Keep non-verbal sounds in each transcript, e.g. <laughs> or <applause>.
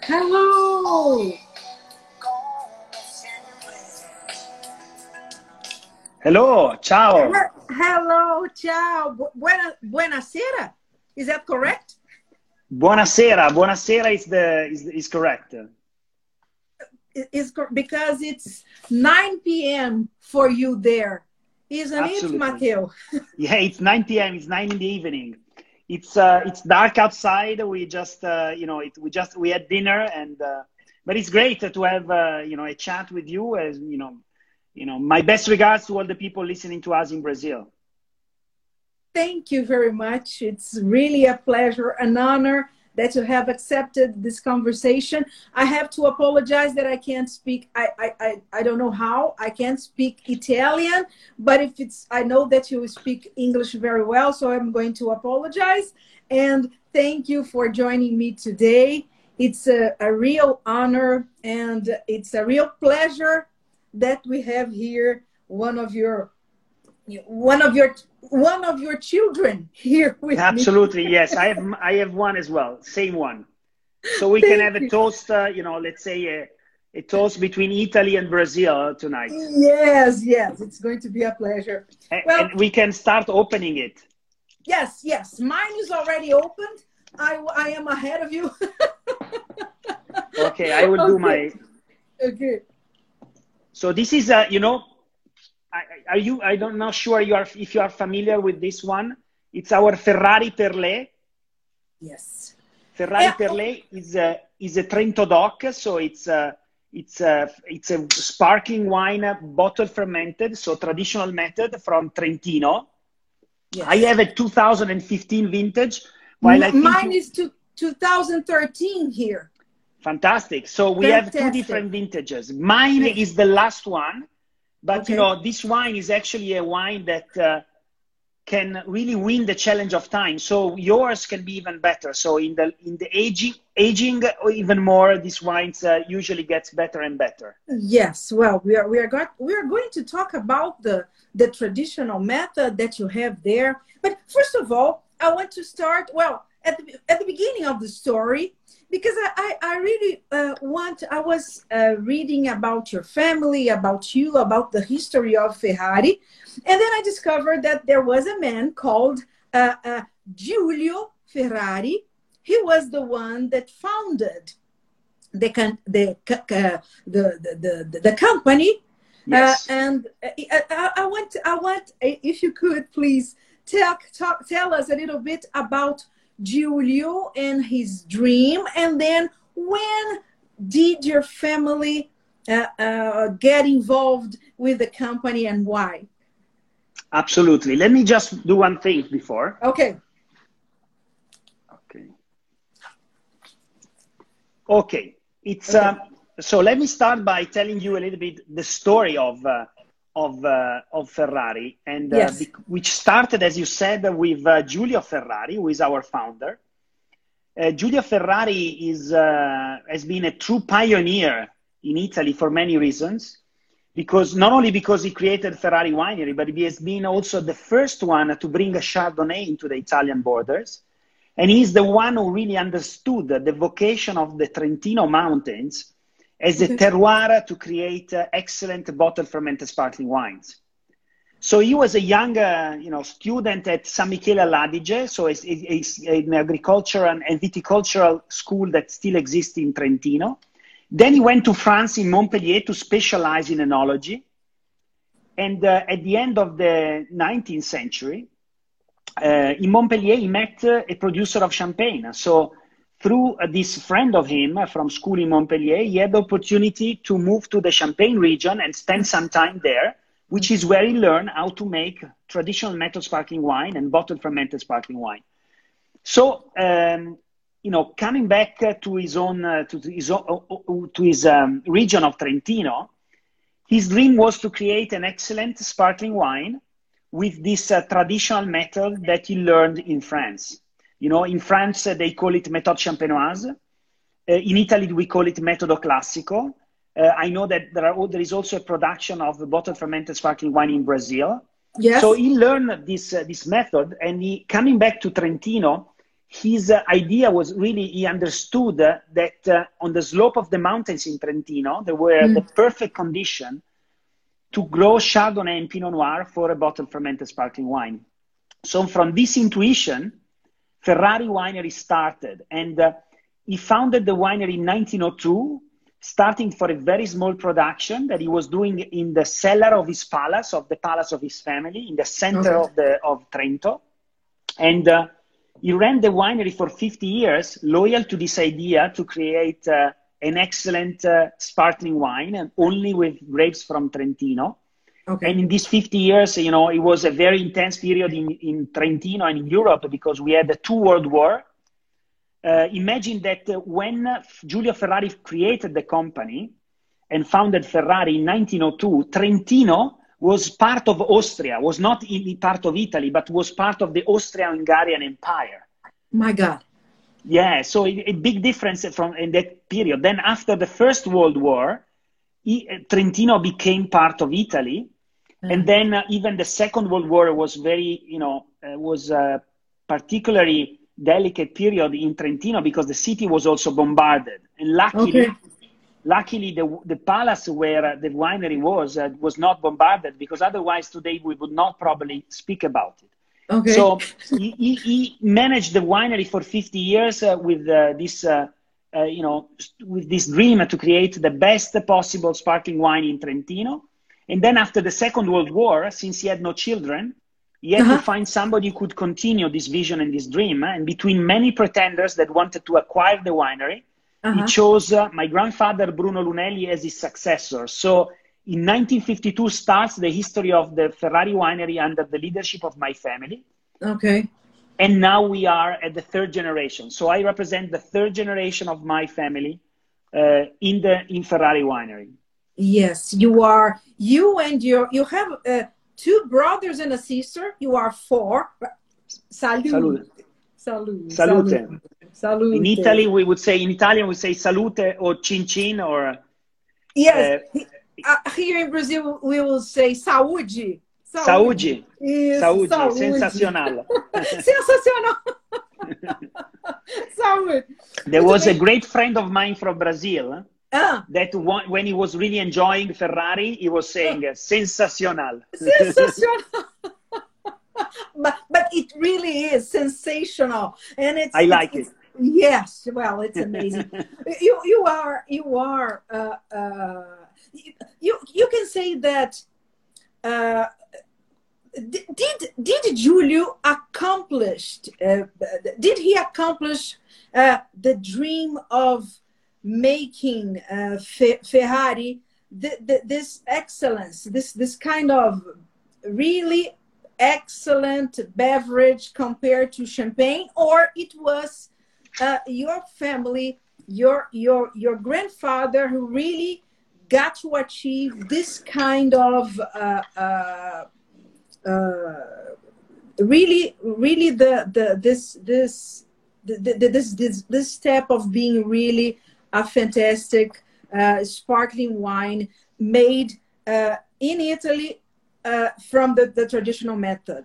Hello. Hello, ciao. Hello, ciao. Buena, buonasera. Is that correct? Buonasera. Buonasera is the is, is correct. Is because it's 9 p.m. for you there, isn't Absolutely. it, Matteo? <laughs> yeah, it's 9 p.m. It's 9 in the evening. It's uh, it's dark outside. We just uh, you know it, we just we had dinner and uh, but it's great to have uh, you know a chat with you as you know you know my best regards to all the people listening to us in Brazil. Thank you very much. It's really a pleasure, an honor that you have accepted this conversation. I have to apologize that I can't speak. I, I, I, I don't know how. I can't speak Italian, but if it's, I know that you speak English very well, so I'm going to apologize. And thank you for joining me today. It's a, a real honor and it's a real pleasure that we have here one of your one of your one of your children here with Absolutely, me. yes. I have I have one as well, same one. So we can have a toast. Uh, you know, let's say a, a toast between Italy and Brazil tonight, Yes, yes, it's going to be a pleasure. and, Well- and we can start opening it. Yes, yes, mine is already opened. I I am ahead of you. Okay, I will do <laughs> my. okay. So this is uh, you know, are you? I don't know sure you are if you are familiar with this one. It's our Ferrari Perlé. Yes. Ferrari Yeah. Perlé is a is a Trento Doc, so it's a it's a it's a sparkling wine bottle fermented, so traditional method from Trentino. yes. I have a 2015 vintage. While I M- think mine is to 2013 here. fantastic. So we have two different vintages. Mine Yes. is the last one, but you know this wine is actually a wine that uh, can really win the challenge of time. So yours can be even better. So in the in the aging aging or even more, these wines uh, usually gets better and better. Yes, well, we are we are going we are going to talk about the the traditional method that you have there. But first of all, I want to start well at the at the beginning of the story because I I, I really uh, want. I was uh, reading about your family, about you, about the history of Ferrari, and then I discovered that there was a man called uh, uh, Giulio Ferrari. He was the one that founded the the, the, the, the the company Yes. uh, and uh, I, I, I want I want uh, if you could please tell talk, tell us a little bit about Giulio and his dream and then when did your family uh, uh, get involved with the company and why Absolutely. Let me just do one thing before. okay Okay. Okay. It's Okay. um, so. Let me start by telling you a little bit the story of uh, of uh, of Ferrari, and uh, Yes. which started, as you said, with uh, Giulio Ferrari, who is our founder. Uh, Giulio Ferrari is uh, has been a true pioneer in Italy for many reasons. Because not only because he created Ferrari winery, but he has been also the first one to bring a Chardonnay into the Italian borders. And he's the one who really understood the vocation of the Trentino Mountains as a Okay. terroir to create uh, excellent bottle fermented sparkling wines. So he was a young, uh, you know, student at San Michele all'Adige, so it's, it's an agricultural and viticultural school that still exists in Trentino. Then he went to France in Montpellier to specialize in enology. And uh, at the end of the 19th century, uh, in Montpellier, he met uh, a producer of champagne. So through uh, this friend of him uh, from school in Montpellier, he had the opportunity to move to the Champagne region and spend some time there, which is where he learned how to make traditional method sparkling wine and bottled fermented sparkling wine. So, um, you know, coming back uh, to his own, uh, to his, own, to his um, region of Trentino, his dream was to create an excellent sparkling wine with this uh, traditional method that he learned in France. You know, in France, they call it méthode champenoise. Uh, in Italy, we call it metodo classico. Uh, I know that there, are, there is also a production of bottle fermented sparkling wine in Brazil. Yes. So he learned this, uh, this method, and he, coming back to Trentino, his uh, idea was really he understood that uh, on the slope of the mountains in Trentino there were mm. the perfect condition to grow Chardonnay and Pinot Noir for a bottle fermented sparkling wine. So from this intuition, Ferrari Winery started, and uh, he founded the winery in 1902, starting for a very small production that he was doing in the cellar of his palace, of the palace of his family, in the center okay. of the of Trento, and uh, he ran the winery for 50 years, loyal to this idea to create uh, an excellent uh, sparkling wine and only with grapes from Trentino. Okay. And in these 50 years, you know, it was a very intense period in, in Trentino and in Europe because we had the two world war. Uh, imagine that uh, when Giulio Ferrari created the company and founded Ferrari in 1902, Trentino was part of Austria, was not in part of Italy, but was part of the Austro-Hungarian Empire. My God. Yeah, so a, a big difference from in that period. Then after the First World War, Trentino became part of Italy, mm. and then uh, even the Second World War was very, you know, uh, was a particularly delicate period in Trentino because the city was also bombarded, and luckily. Okay luckily the, the palace where the winery was uh, was not bombarded because otherwise today we would not probably speak about it okay so he, he, he managed the winery for 50 years uh, with uh, this uh, you know with this dream to create the best possible sparkling wine in trentino and then after the second world war since he had no children he had uh-huh. to find somebody who could continue this vision and this dream and between many pretenders that wanted to acquire the winery uh-huh. He chose uh, my grandfather Bruno Lunelli as his successor. So in 1952 starts the history of the Ferrari winery under the leadership of my family. Okay. And now we are at the third generation. So I represent the third generation of my family uh, in the in Ferrari winery. Yes, you are. You and your you have uh, two brothers and a sister. You are four. Salute. Salute. Salute. Salute. Salute. In Italy, we would say in Italian we say salute or chin chin or. Yes, uh, uh, here in Brazil we will say saúde. Saúde. Saúde. saúde. saúde. Sensacional. <laughs> Sensacional. saúde. There was a great friend of mine from Brazil. Ah. That one, when he was really enjoying Ferrari, he was saying uh, sensacional. Sensacional. <laughs> but but it really is sensational, and it's. I like it's, it. Yes, well, it's amazing. <laughs> you you are you are uh, uh, you you can say that. Uh, did did Giulio accomplished? Uh, did he accomplish uh, the dream of making uh, Ferrari the, the, this excellence, this this kind of really excellent beverage compared to champagne, or it was uh, your family, your your your grandfather who really got to achieve this kind of uh, uh, uh really really the the this this the, the, this this this step of being really a fantastic uh, sparkling wine made in Italy from the, the traditional method?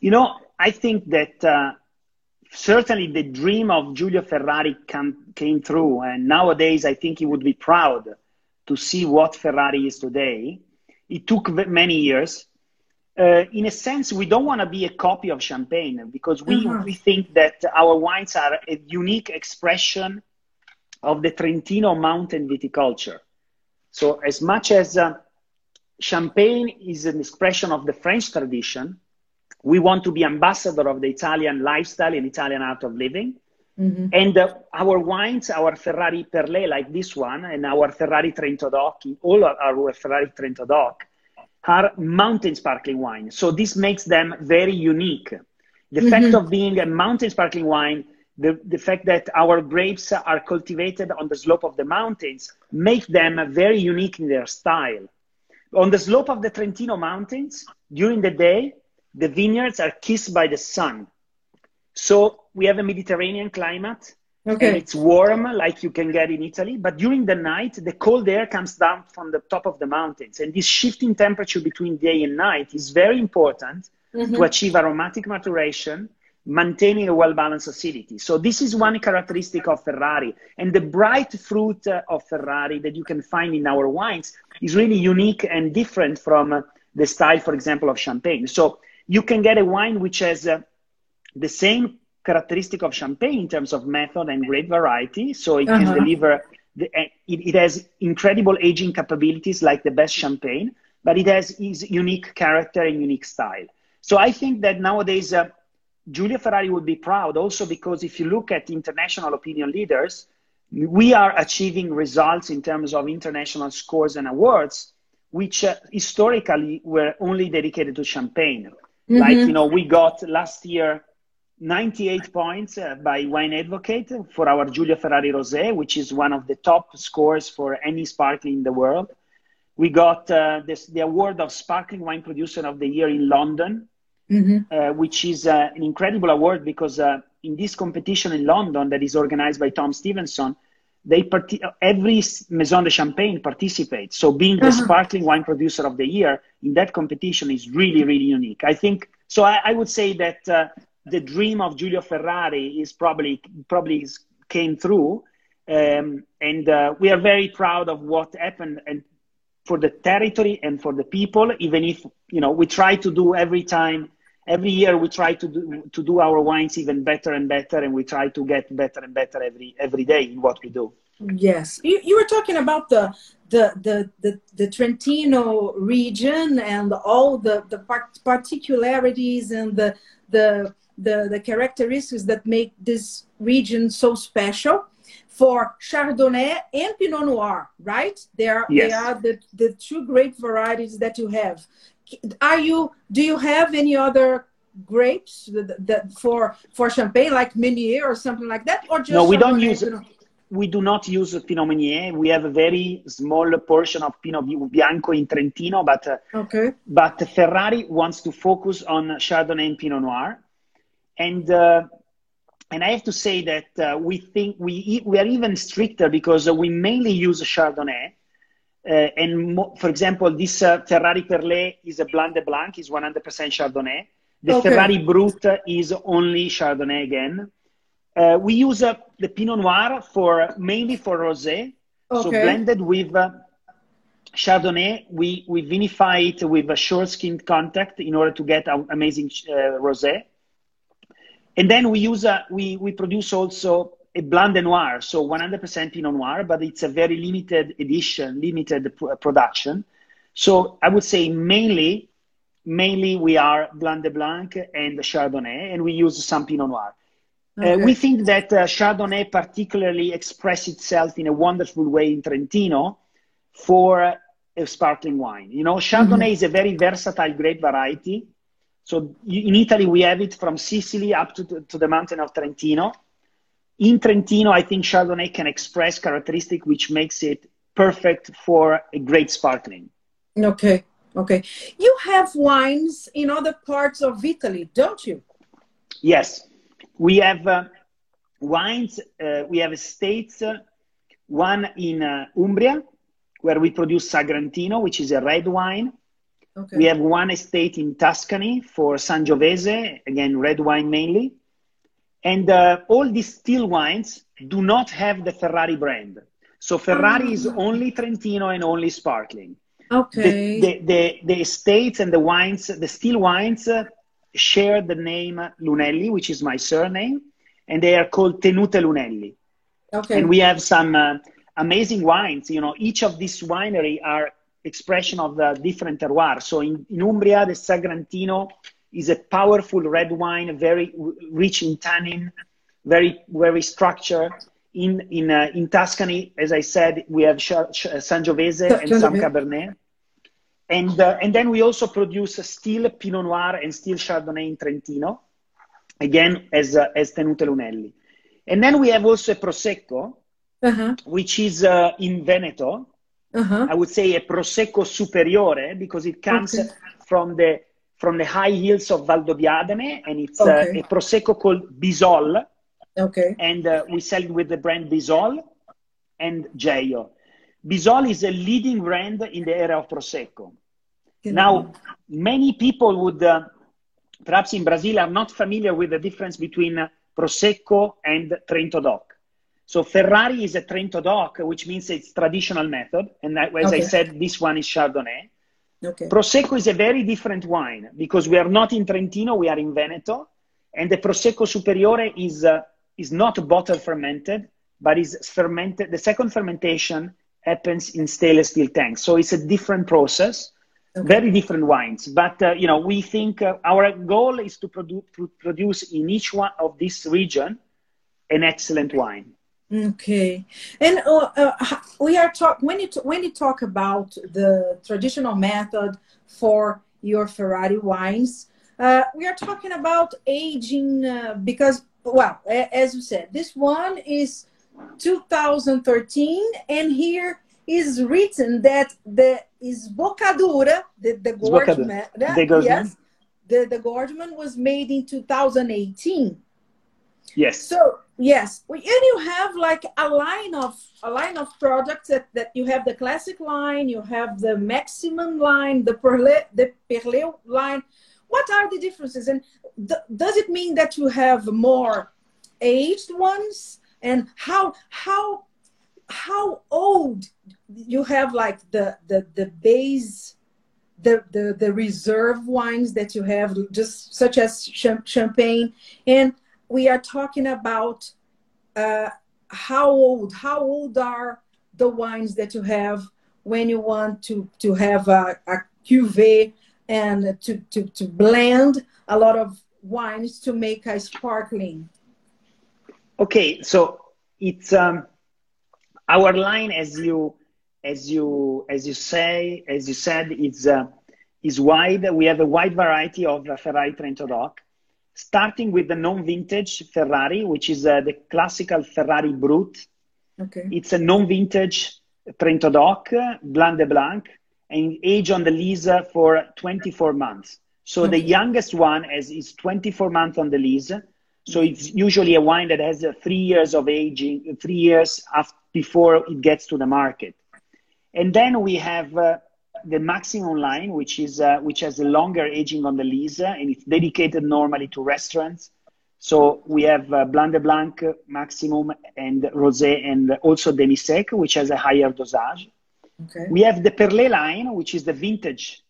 You know, I think that certainly the dream of Giulio Ferrari can, came true. And nowadays, I think he would be proud to see what Ferrari is today. It took many years. Uh, in a sense, we don't want to be a copy of champagne because we, mm-hmm. we think that our wines are a unique expression of the Trentino mountain viticulture. So, as much as uh, Champagne is an expression of the French tradition. We want to be ambassador of the Italian lifestyle and Italian art of living. Mm-hmm. And uh, our wines, our Ferrari Perlé, like this one, and our Ferrari Trento DOC, all our Ferrari Trento DOC, are mountain sparkling wine. So this makes them very unique. The mm-hmm. fact of being a mountain sparkling wine, the, the fact that our grapes are cultivated on the slope of the mountains, make them very unique in their style. On the slope of the Trentino Mountains, during the day, the vineyards are kissed by the sun. So we have a Mediterranean climate. Okay. And it's warm, like you can get in Italy. But during the night, the cold air comes down from the top of the mountains. And this shifting temperature between day and night is very important mm-hmm. to achieve aromatic maturation, maintaining a well-balanced acidity. So this is one characteristic of Ferrari. And the bright fruit uh, of Ferrari that you can find in our wines is really unique and different from uh, the style, for example, of Champagne. So you can get a wine which has uh, the same characteristic of Champagne in terms of method and great variety. So it uh-huh. can deliver, the, it, it has incredible aging capabilities like the best Champagne, but it has its unique character and unique style. So I think that nowadays, uh, Giulio Ferrari would be proud also because if you look at international opinion leaders, we are achieving results in terms of international scores and awards, which uh, historically were only dedicated to champagne. Mm-hmm. Like, you know, we got last year 98 points uh, by Wine Advocate for our Giulio Ferrari Rosé, which is one of the top scores for any sparkling in the world. We got uh, this, the award of Sparkling Wine Producer of the Year in London mm-hmm. uh, which is uh, an incredible award because uh, in this competition in London that is organized by Tom Stevenson, they part- every Maison de Champagne participates. So being the uh-huh. sparkling wine producer of the year in that competition is really, really unique. I think so. I, I would say that uh, the dream of Giulio Ferrari is probably probably came through, um, and uh, we are very proud of what happened and for the territory and for the people. Even if you know we try to do every time every year we try to do to do our wines even better and better and we try to get better and better every every day in what we do yes you, you were talking about the the, the the the trentino region and all the the particularities and the the the, the characteristics that make this region so special for Chardonnay and Pinot Noir, right? They are, yes. they are the, the two great varieties that you have. Are you do you have any other grapes that, that for for champagne like meunier or something like that or just no we don't use we do not use pinot meunier. We have a very small portion of pinot bianco in trentino but uh, okay. but ferrari wants to focus on chardonnay and pinot noir and uh, and I have to say that uh, we think we we are even stricter because we mainly use Chardonnay, uh, and mo- for example, this uh, Ferrari Perlé is a Blanc de Blanc, is 100% Chardonnay. The okay. Ferrari Brut is only Chardonnay again. Uh, we use uh, the Pinot Noir for mainly for rosé, okay. so blended with uh, Chardonnay. We we vinify it with a short skin contact in order to get an amazing uh, rosé. And then we use a, we we produce also a Blanc de Noir, so 100% Pinot Noir, but it's a very limited edition, limited production. So I would say mainly, mainly we are Blanc de Blanc and Chardonnay, and we use some Pinot Noir. Uh, okay. Uh, we think that uh, Chardonnay particularly expresses itself in a wonderful way in Trentino for a sparkling wine. You know, Chardonnay mm-hmm. is a very versatile grape variety. So in Italy, we have it from Sicily up to, to the mountain of Trentino in Trentino, I think Chardonnay can express characteristic which makes it perfect for a great sparkling. Okay, okay. You have wines in other parts of Italy, don't you? Yes, we have uh, wines. Uh, we have states. Uh, one in uh, Umbria, where we produce Sagrantino, which is a red wine. Okay. We have one estate in Tuscany for Sangiovese, again red wine mainly. And uh, all these still wines do not have the Ferrari brand. So Ferrari is ah. only Trentino and only sparkling. Okay. The, the, the, the estates and the wines, the still wines uh, share the name Lunelli, which is my surname, and they are called Tenute Lunelli. Okay. And we have some uh, amazing wines. You know, each of these winery are expression of the different terroir. So in, in Umbria, the Sagrantino is a powerful red wine, very rich in tannin, very very structured. In in uh, in Tuscany, as I said, we have Sh- Sh- Sangiovese and some Cabernet, and uh, and then we also produce still Pinot Noir and still Chardonnay in Trentino, again as uh, as Tenute Lunelli, and then we have also a Prosecco, uh-huh. which is uh, in Veneto. Uh-huh. I would say a Prosecco superiore because it comes okay. from the from the high hills of Valdobbiadene, and it's uh, okay. uh, a prosecco called Bisol. Okay. And uh, we sell it with the brand Bisol and Jeio. Bisol is a leading brand in the area of prosecco. Now, many people would uh, perhaps in Brazil are not familiar with the difference between Prosecco and Trento DOC. So Ferrari is a Trento DOC, which means it's traditional method. And as okay. I said, this one is Chardonnay. Okay. Prosecco is a very different wine because we are not in Trentino, we are in Veneto. And the Prosecco Superiore is, uh, is not bottle fermented, but is fermented. The second fermentation happens in stainless steel tanks. So it's a different process, okay. very different wines. But, uh, you know, we think uh, our goal is to, produ- to produce in each one of this region an excellent wine. Okay, and uh, uh, we are talk when you when you talk about the traditional method for your Ferrari wines, uh, we are talking about aging uh, because well, as you said, this one is 2013, and here is written that the is Bocadura, the the Gordman, yes, the the Gordman was made in 2018. Yes. So yes, and you have like a line of a line of products that, that you have the classic line, you have the maximum line, the perle the perle line. What are the differences, and th does it mean that you have more aged ones, and how how how old you have like the the the base the, the the reserve wines that you have just such as champagne? And we are talking about uh, how old how old are the wines that you have when you want to to have a, a cuvee and to, to to blend a lot of wines to make a sparkling? Okay so it's um our line as you as you as you say as you said is uh, is wide. We have a wide variety of uh, ferrari trento doc starting with the non-vintage Ferrari, which is uh, the classical Ferrari Brut. Okay. It's a non-vintage Trento Doc, Blanc de Blanc, and age on the lees for 24 months. So okay. the youngest one is, is 24 months on the lees. So it's usually a wine that has uh, three years of aging, three years after, before it gets to the market. And then we have uh, the maximum line, which is uh, which has a longer aging on the lees, and it's dedicated normally to restaurants. So we have uh, Blanc de Blanc, Maximum, and Rosé, and also Demi Sec, which has a higher dosage. Okay. We have the Perlé line, which is the vintage.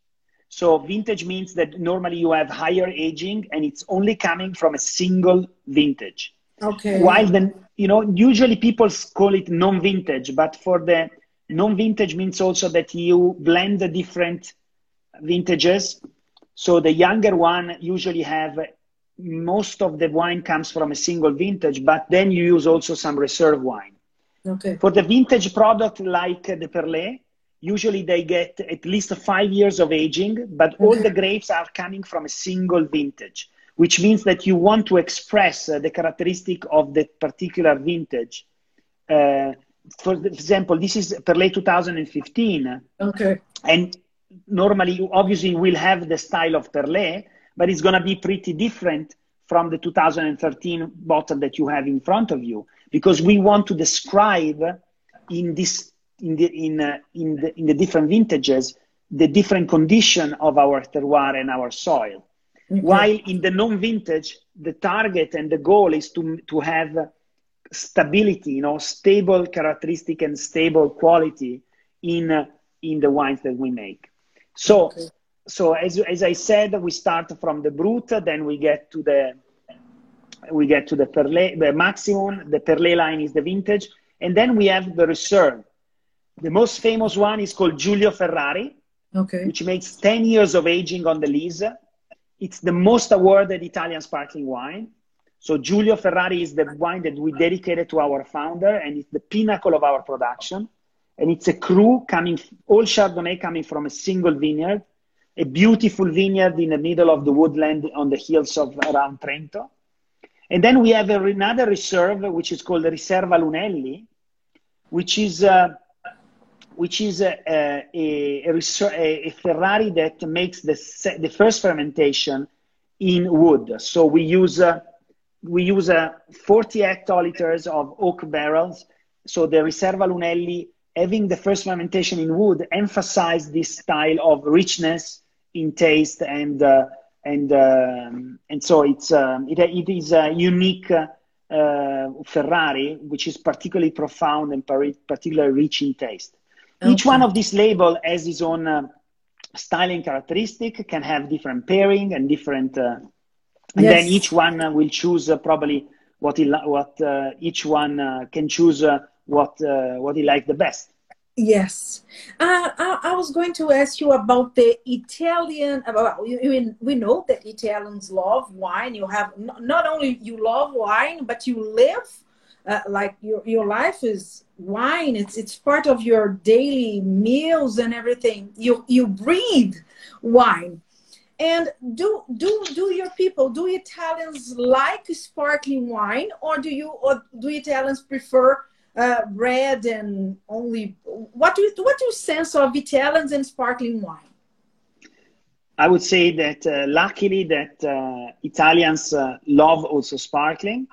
So vintage means that normally you have higher aging, and it's only coming from a single vintage. Okay. While then, you know, usually people call it non-vintage, but for the Non-vintage means also that you blend the different vintages. So the younger one usually have most of the wine comes from a single vintage, but then you use also some reserve wine. Okay. For the vintage product like the Perlé, usually they get at least five years of aging, but okay. all the grapes are coming from a single vintage, which means that you want to express uh, the characteristic of that particular vintage. Uh, for example, this is Perlé 2015. Okay. And normally, obviously, we'll have the style of Perlé, but it's going to be pretty different from the 2013 bottle that you have in front of you because we want to describe in this in the in uh, in the in the different vintages the different condition of our terroir and our soil. Okay. While in the non-vintage, the target and the goal is to to have stability, you know, stable characteristic and stable quality in in the wines that we make. So, okay. so as as I said, we start from the brut, then we get to the we get to the perlé, the maximum. The perlé line is the vintage, and then we have the reserve. The most famous one is called Giulio Ferrari, okay. which makes 10 years of aging on the lees. It's the most awarded Italian sparkling wine. So Giulio Ferrari is the wine that we dedicated to our founder, and it's the pinnacle of our production. And it's a cru coming, all Chardonnay coming from a single vineyard, a beautiful vineyard in the middle of the woodland on the hills of around Trento. And then we have another reserve, which is called the Riserva Lunelli, which is uh, which is a, a, a, a, Ferrari that makes the, the first fermentation in wood. So we use uh, we use uh, 40 hectoliters of oak barrels. So the Riserva Lunelli, having the first fermentation in wood, emphasized this style of richness in taste and uh, and um, and so it's um, it, it is a unique uh, Ferrari, which is particularly profound and particularly rich in taste. Okay. Each one of these label has its own uh, styling characteristic, can have different pairing and different, uh, and yes. then each one will choose uh, probably what he what uh, each one uh, can choose what what he like the best. Yes, uh, I, I, was going to ask you about the Italian. About we, we know that Italians love wine. You have not only you love wine, but you live uh, like your your life is wine. It's it's part of your daily meals and everything. You you breathe wine. And do do do your people do Italians like sparkling wine, or do you or do Italians prefer? uh, red and only what do you what do you sense of Italians and sparkling wine? I would say that uh, luckily that uh, Italians uh, love also sparkling,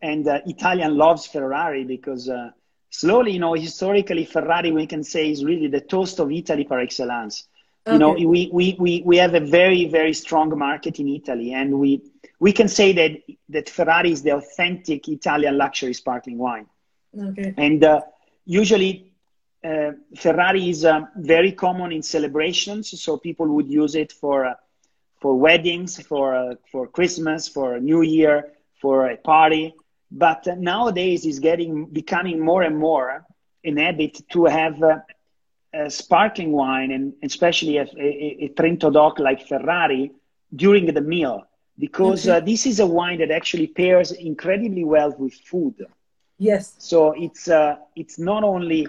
and uh, Italian loves Ferrari because uh, slowly, you know, historically Ferrari we can say is really the toast of Italy par excellence. Okay. You know, we, we, we, we have a very very strong market in Italy, and we we can say that that Ferrari is the authentic Italian luxury sparkling wine. Okay. And uh, usually, uh, Ferrari is uh, very common in celebrations, so people would use it for uh, for weddings, for uh, for Christmas, for New Year, for a party. But uh, nowadays, it's getting becoming more and more an habit to have sparkling wine, and especially a, a, a Trento DOC like Ferrari during the meal, because okay. this is a wine that actually pairs incredibly well with food. Yes. So it's uh, it's not only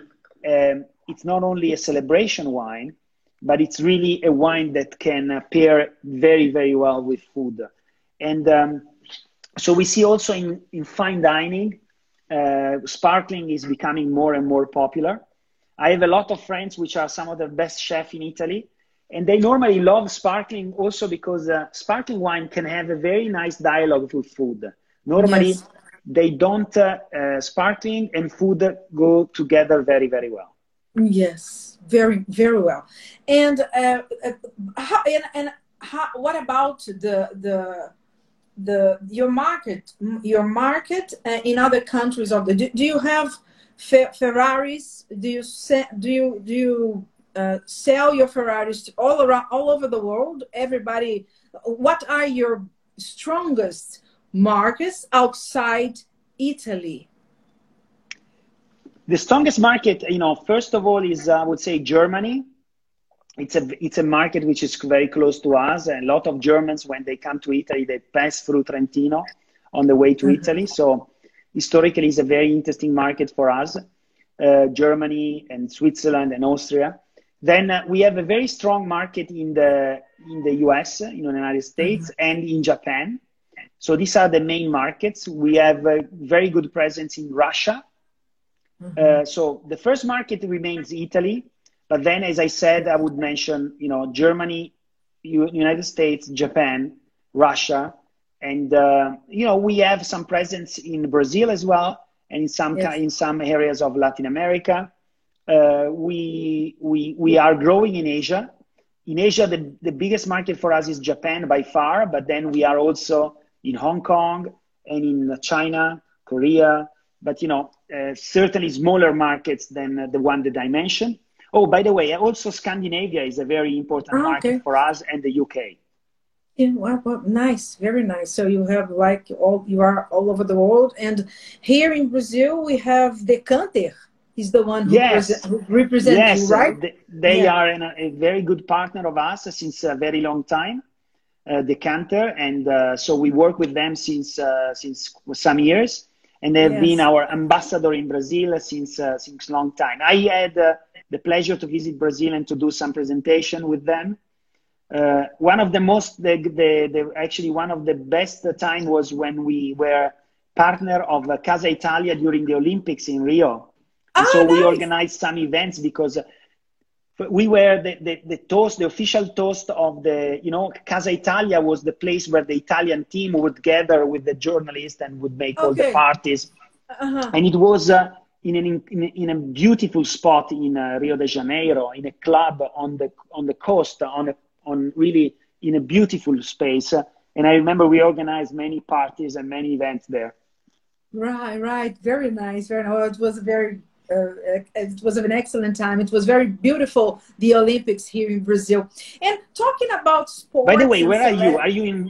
um, it's not only a celebration wine, but it's really a wine that can uh, pair very very well with food, and um, so we see also in in fine dining, uh, sparkling is becoming more and more popular. I have a lot of friends which are some of the best chefs in Italy, and they normally love sparkling also because uh, sparkling wine can have a very nice dialogue with food. Normally, yes. they don't uh, uh, sparkling and food go together very very well. Yes very very well. And uh, uh how, and, and how, what about the the the your market your market uh, in other countries of the do, do you have Fe- ferraris do you do you do you uh, sell your ferraris all around all over the world everybody what are your strongest markets outside Italy? The strongest market, you know, first of all, is I would say Germany. It's a it's a market which is very close to us. A lot of Germans, when they come to Italy, they pass through Trentino on the way to mm-hmm. Italy. So historically, it's a very interesting market for us. Uh, Germany and Switzerland and Austria. Then uh, we have a very strong market in the in the US, in the United States, mm-hmm. and in Japan. So these are the main markets. We have a very good presence in Russia. Mm-hmm. Uh, so the first market remains Italy, but then, as I said, I would mention you know Germany, U- United States, Japan, Russia, and uh, you know we have some presence in Brazil as well, and in some yes. in some areas of Latin America. Uh, we we we are growing in Asia. In Asia, the, the biggest market for us is Japan by far, but then we are also in Hong Kong and in China, Korea, but you know, uh, certainly smaller markets than uh, the one that I mentioned. Oh, by the way, also Scandinavia is a very important oh, market okay. for us and the UK. Yeah, well, nice, very nice. So you have like all you are all over the world, and here in Brazil we have the Decanter. He's the one who, yes. who represents yes. you, right? They, they yeah. are a, a very good partner of us since a very long time uh, Decanter, and uh, so we work with them since uh, since some years, and they've yes. been our ambassador in Brazil since uh, since long time. I had uh, the pleasure to visit Brazil and to do some presentation with them. Uh, one of the most, the, the, the, actually one of the best time was when we were partner of Casa Italia during the Olympics in Rio. And oh, so nice. we organized some events because we were the, the, the, toast, the official toast of the, you know, Casa Italia was the place where the Italian team would gather with the journalists and would make okay. all the parties. Uh-huh. And it was uh, in, an, in, in, a beautiful spot in uh, Rio de Janeiro, in a club on the on the coast, on a, on really in a beautiful space. and I remember we organized many parties and many events there. Right, right. Very nice. Very nice. It was very uh, it was an excellent time. It was very beautiful, the Olympics here in Brazil. And talking about sports. By the way, where are you? Are you in?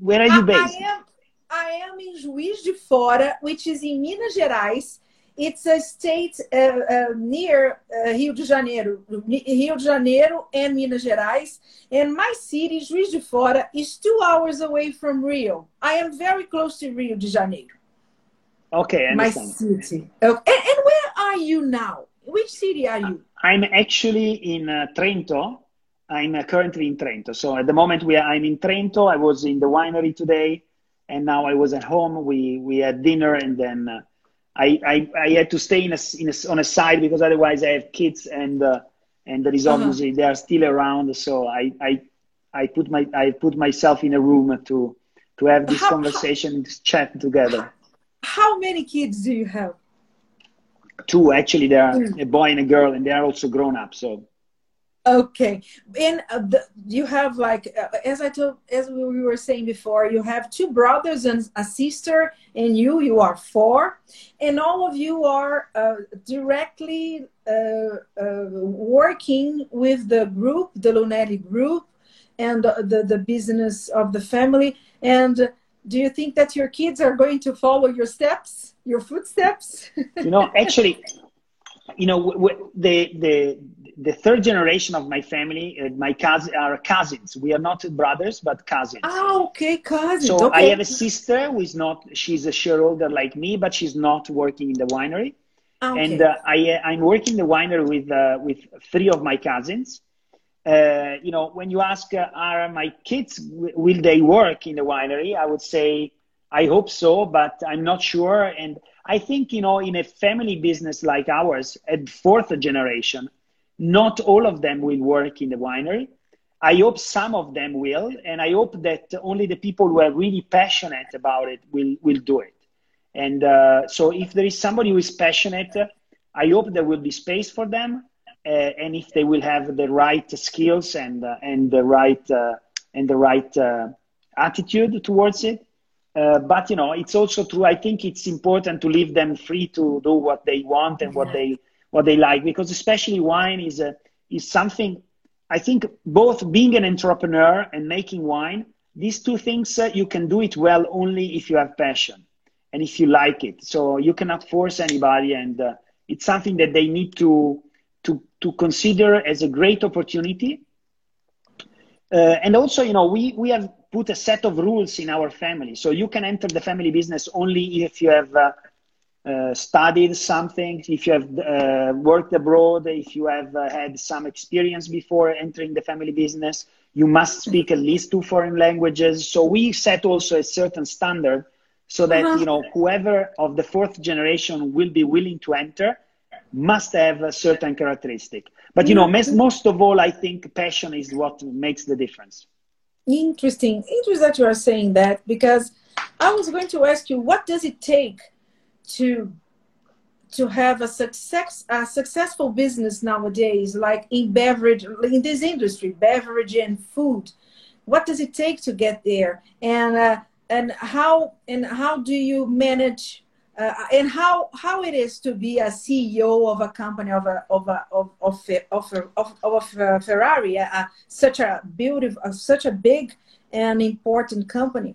Where are you based? I am. I am in Juiz de Fora, which is in Minas Gerais. It's a state uh, uh, near uh, Rio de Janeiro, Rio de Janeiro and Minas Gerais. And my city, Juiz de Fora, is two hours away from Rio. I am very close to Rio de Janeiro. Okay, my city. Okay. And, and, where are you now? Which city are you? I'm actually in uh, Trento. I'm uh, currently in Trento. So at the moment we are, I'm in Trento. I was in the winery today, and now I was at home. We we had dinner, and then uh, I, I I had to stay in a, in a, on a side because otherwise I have kids, and uh, and there is uh-huh. obviously uh-huh. they are still around. So I I I put my I put myself in a room to to have this how, conversation, how, this chat together how many kids do you have? Two, actually. There are mm. a boy and a girl, and they are also grown up. So. Okay, and uh, the, you have like uh, as I told, as we were saying before, you have two brothers and a sister, and you you are four, and all of you are uh, directly uh, uh, working with the group, the Lunelli group, and the the business of the family, and do you think that your kids are going to follow your steps your footsteps? You know actually <laughs> you know the the the third generation of my family uh, my cousin are cousins we are not brothers but cousins oh okay cousins so okay. i have a sister who is not she's a shareholder like me but she's not working in the winery ah, okay. and uh, i i'm working the winery with uh, with three of my cousins uh, you know, when you ask, uh, are my kids, will they work in the winery? I would say, I hope so, but I'm not sure. And I think, you know, in a family business like ours, at fourth generation, not all of them will work in the winery. I hope some of them will, and I hope that only the people who are really passionate about it will will do it. And uh, so, if there is somebody who is passionate, I hope there will be space for them uh, and if they will have the right skills and uh, and the right uh, and the right attitude towards it. but you know, it's also true. I think it's important to leave them free to do what they want and what they what they like, because especially wine is a is something. I think both being an entrepreneur and making wine, these two things uh, you can do it well only if you have passion and if you like it. So you cannot force anybody, and uh, it's something that they need to to, to consider as a great opportunity. Uh, and also, you know, we, we have put a set of rules in our family. So you can enter the family business only if you have uh, studied something, if you have uh, worked abroad, if you have uh, had some experience before entering the family business. You must speak at least two foreign languages. So we set also a certain standard so that, uh-huh. you know, whoever of the fourth generation will be willing to enter must have a certain characteristic. But you know, mm-hmm. most of all, I think passion is what makes the difference. Interesting. Interesting that you are saying that because I was going to ask you, what does it take to to have a success a successful business nowadays, like in beverage in this industry, beverage and food? What does it take to get there, and uh, and how and how do you manage uh, and how how it is to be a CEO of a company of a of a of of of, of, of a Ferrari, uh, such a beautiful, uh, such a big and important company.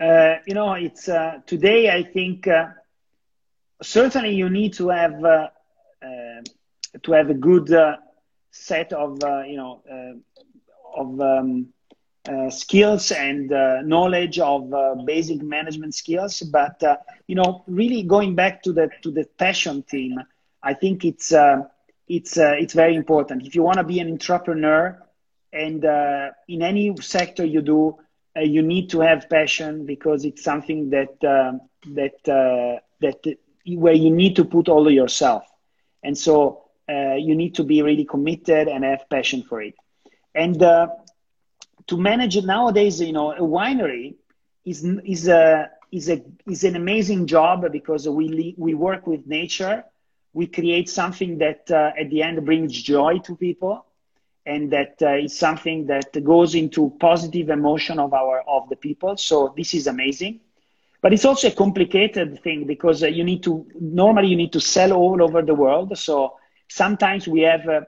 Uh, you know, it's uh, today. I think uh, certainly you need to have to have a good set of you know of um, uh, skills and uh, knowledge of uh, basic management skills. But uh, you know, really going back to the to the passion theme, I think it's uh, it's it's very important. If you want to be an entrepreneur, and in any sector you do, Uh, you need to have passion because it's something that um, that uh, that where you need to put all of yourself, and so uh, you need to be really committed and have passion for it. And to manage it nowadays, you know, a winery is is a is a is an amazing job because we we work with nature. We create something that uh, at the end brings joy to people, and that uh, is something that goes into positive emotion of our of the people. So this is amazing. But it's also a complicated thing because uh, you need to normally you need to sell all over the world. So sometimes we have uh,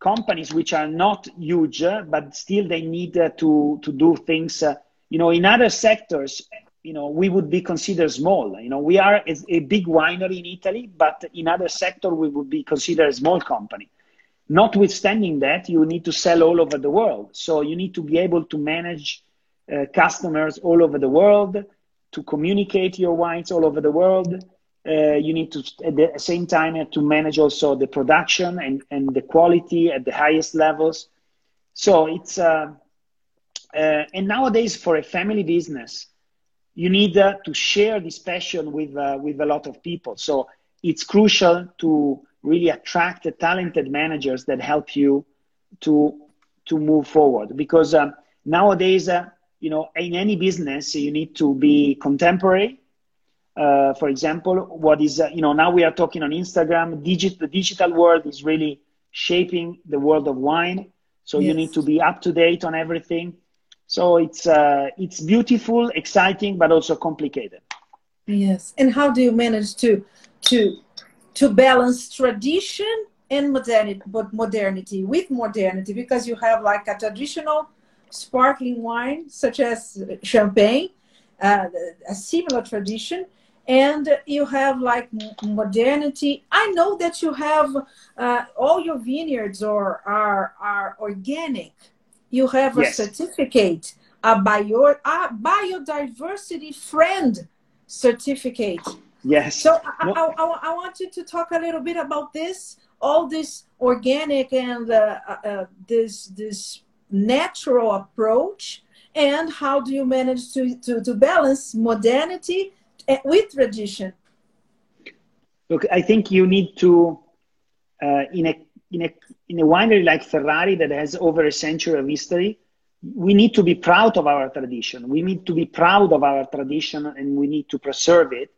companies which are not huge, uh, but still they need uh, to to do things. Uh, you know, in other sectors, you know, we would be considered small. You know, we are a, a big winery in Italy, but in other sector we would be considered a small company. Notwithstanding that, you need to sell all over the world. So you need to be able to manage uh, customers all over the world, to communicate your wines all over the world. Uh, you need to, at the same time, uh, to manage also the production and, and the quality at the highest levels. So it's, uh, uh and nowadays for a family business, you need to share this passion with, with a lot of people. So it's crucial to really attract the talented managers that help you to, to move forward because um, nowadays, you know, in any business, you need to be contemporary. Uh, for example, what is, uh, you know, now we are talking on Instagram, digit, the digital world is really shaping the world of wine. So yes. you need to be up to date on everything. So it's, uh, it's beautiful, exciting, but also complicated. Yes. And how do you manage to, to, to balance tradition and modernity, but modernity with modernity? Because you have like a traditional sparkling wine, such as champagne, uh, a similar tradition. And you have like modernity. I know that you have uh, all your vineyards are, are, are organic. You have a yes. certificate, a, bio, a biodiversity friend certificate. Yes. So I, I, I, I, want you to talk a little bit about this, all this organic and uh, uh, this this natural approach and how do you manage to, to, to balance modernity with tradition? Look i think you need to uh, in a in a in a winery like ferrari that has over a century of history we need to be proud of our tradition. We need to be proud of our tradition and we need to preserve it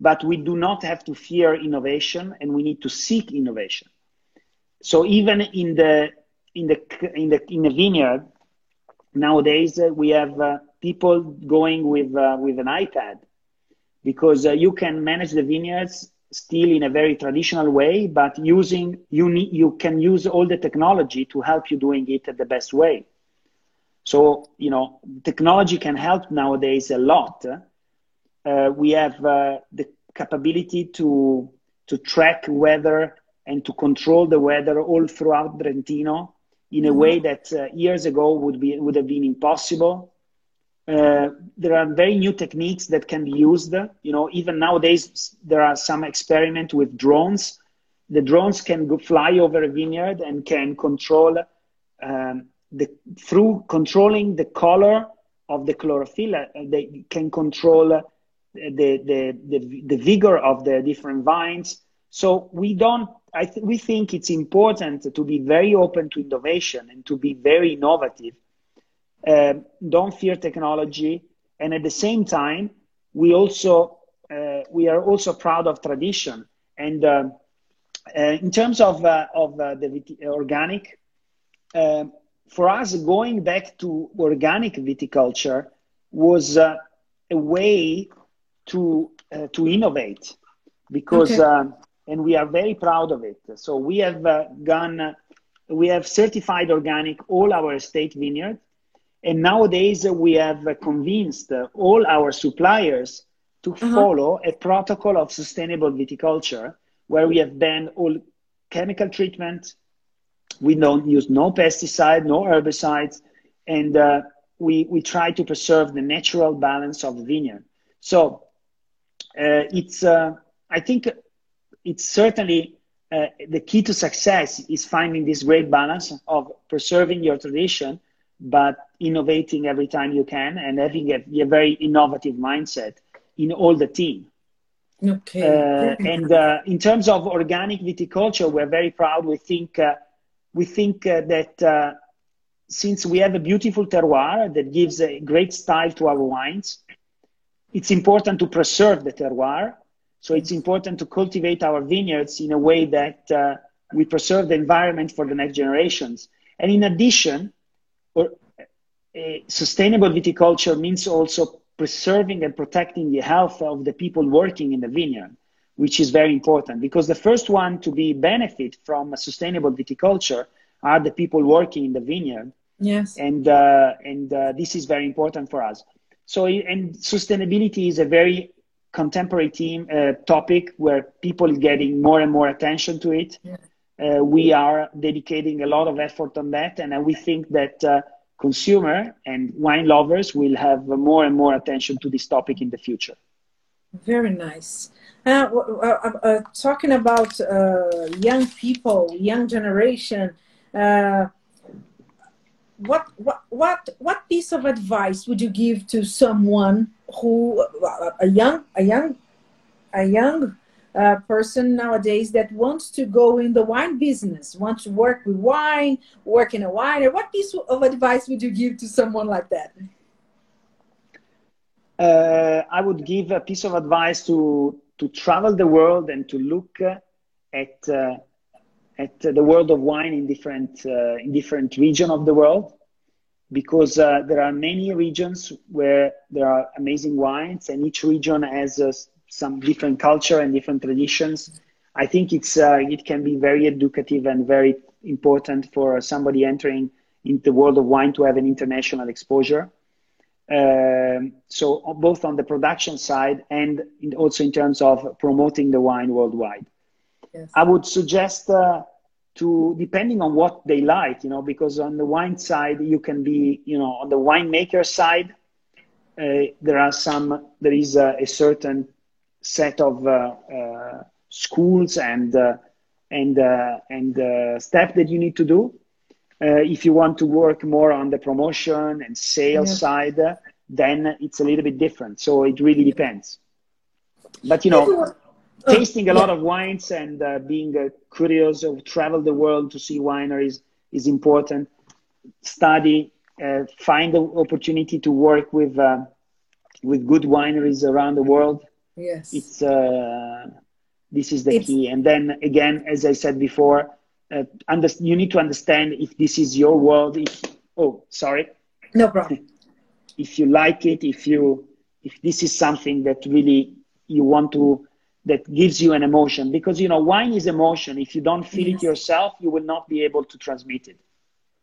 but we do not have to fear innovation and we need to seek innovation so even in the in the in the in the vineyard nowadays uh, we have uh, people going with uh, with an iPad because uh, you can manage the vineyards still in a very traditional way, but using you need, you can use all the technology to help you doing it the best way. So you know technology can help nowadays a lot. Uh, we have uh, the capability to to track weather and to control the weather all throughout Trentino in a mm-hmm. way that uh, years ago would be would have been impossible. Uh, there are very new techniques that can be used. You know, even nowadays there are some experiment with drones. The drones can go fly over a vineyard and can control um, the through controlling the color of the chlorophyll. Uh, they can control the, the the the vigor of the different vines. So we don't I th- we think it's important to be very open to innovation and to be very innovative. Uh, don't fear technology, and at the same time, we also uh, we are also proud of tradition. And uh, uh in terms of uh, of uh, the organic, for us, going back to organic viticulture was a way to to innovate because. Okay. Um, and we are very proud of it. So we have uh, gone, we have certified organic all our estate vineyard, and nowadays we have convinced all our suppliers to uh-huh. follow a protocol of sustainable viticulture, where we have banned all chemical treatment. We don't use no pesticide, no herbicides, and uh, we we try to preserve the natural balance of the vineyard. So uh, it's uh, I think it's certainly uh, the key to success is finding this great balance of preserving your tradition but innovating every time you can and having a, a very innovative mindset in all the team. Okay. Uh, and uh, in terms of organic viticulture we're very proud. We think uh, we think uh, that uh, since we have a beautiful terroir that gives a great style to our wines it's important to preserve the terroir so it's important to cultivate our vineyards in a way that uh, we preserve the environment for the next generations. And in addition, or, uh, sustainable viticulture means also preserving and protecting the health of the people working in the vineyard, which is very important because the first one to be benefit from a sustainable viticulture are the people working in the vineyard. Yes. And uh, and uh, this is very important for us. So and sustainability is a very contemporary team uh, topic where people are getting more and more attention to it. Yeah. Uh, we are dedicating a lot of effort on that, and uh, we think that uh, consumer and wine lovers will have more and more attention to this topic in the future. Very nice. Uh, uh, uh, talking about young people, young generation, what, what, what, what piece of advice would you give to someone who, a young, a young, a young uh, person nowadays that wants to go in the wine business, wants to work with wine, work in a winery, what piece of advice would you give to someone like that? Uh, I would give a piece of advice to to travel the world and to look at uh, at the world of wine in different uh, in different region of the world because uh, there are many regions where there are amazing wines and each region has uh, some different culture and different traditions. I think it's uh, it can be very educative and very important for somebody entering into the world of wine to have an international exposure. Um, so both on the production side and in, also in terms of promoting the wine worldwide. Yes. I would suggest uh, to depending on what they like, you know, because on the wine side you can be, you know, on the winemaker side, uh, there are some there is a, a certain set of uh, uh, schools and uh, and and steps that you need to do. if you want to work more on the promotion and sales side, then it's a little bit different. So it really depends. But you know, tasting a lot <laughs> of wines and uh, being uh, curious of travel the world to see wineries is important. Study, uh, find the opportunity to work with with good wineries around the world. Yes. It's uh, this is the it's, key. And then again, as I said before, uh, under, you need to understand if this is your world. If, oh, sorry. No problem. If you like it, if you if this is something that really you want to that gives you an emotion. Because you know wine is emotion. If you don't feel yes. it yourself you will not be able to transmit it.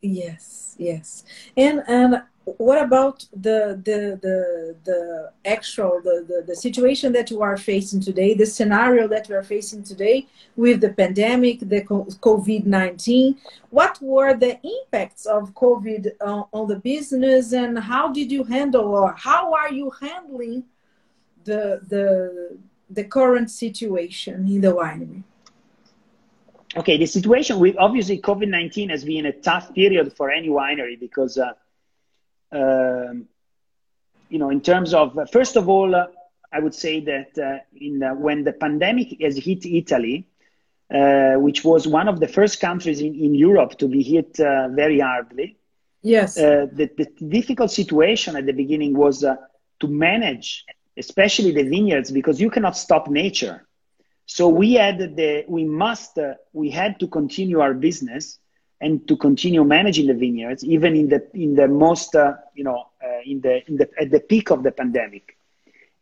Yes yes. And and what about the the the, the actual the, the, the situation that you are facing today the scenario that we are facing today with the pandemic the covid-19 what were the impacts of covid on the business and how did you handle or how are you handling the the the current situation in the winery okay the situation with obviously covid-19 has been a tough period for any winery because uh, um, you know, in terms of, uh, first of all, uh, I would say that uh, in when the pandemic has hit Italy, uh, which was one of the first countries in, in Europe to be hit uh, very hardly. Yes. Uh, the, the, difficult situation at the beginning was to manage, especially the vineyards, because you cannot stop nature. So we had the, we must, we had to continue our business and to continue managing the vineyards, even in the in the most uh, you know uh, in the in the at the peak of the pandemic.